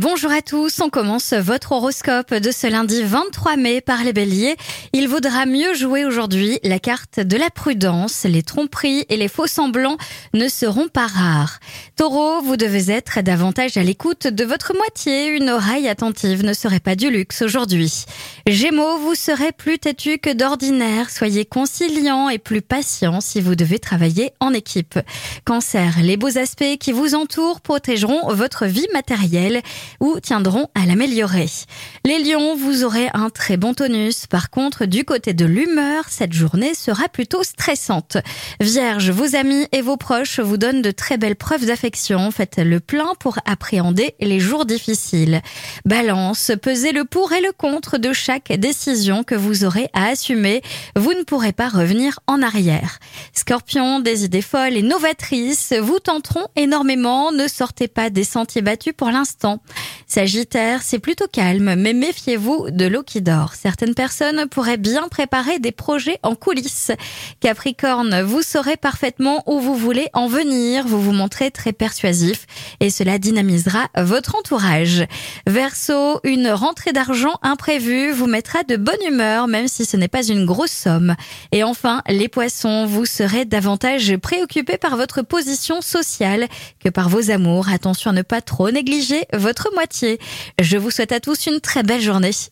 bonjour à tous. On commence votre horoscope de ce lundi 23 mai par les béliers. Il vaudra mieux jouer aujourd'hui la carte de la prudence. Les tromperies et les faux semblants ne seront pas rares. Taureau, vous devez être davantage à l'écoute de votre moitié. Une oreille attentive ne serait pas du luxe aujourd'hui. Gémeaux, vous serez plus têtu que d'ordinaire. Soyez conciliant et plus patient si vous devez travailler en équipe. Cancer, les beaux aspects qui vous entourent protégeront votre vie matérielle ou tiendront à l'améliorer. Les lions, vous aurez un très bon tonus. Par contre, du côté de l'humeur, cette journée sera plutôt stressante. Vierge, vos amis et vos proches vous donnent de très belles preuves d'affection. Faites le plein pour appréhender les jours difficiles. Balance, pesez le pour et le contre de chaque décision que vous aurez à assumer. Vous ne pourrez pas revenir en arrière. Scorpion, des idées folles et novatrices vous tenteront énormément. Ne sortez pas des sentiers battus pour l'instant. Sagittaire, c'est plutôt calme, mais méfiez-vous de l'eau qui dort. Certaines personnes pourraient bien préparer des projets en coulisses. Capricorne, vous saurez parfaitement où vous voulez en venir. Vous vous montrez très persuasif et cela dynamisera votre entourage. Verseau, une rentrée d'argent imprévue vous mettra de bonne humeur, même si ce n'est pas une grosse somme. Et enfin, les poissons, vous serez davantage préoccupés par votre position sociale que par vos amours. Attention à ne pas trop négliger votre moitié. Je vous souhaite à tous une très belle journée.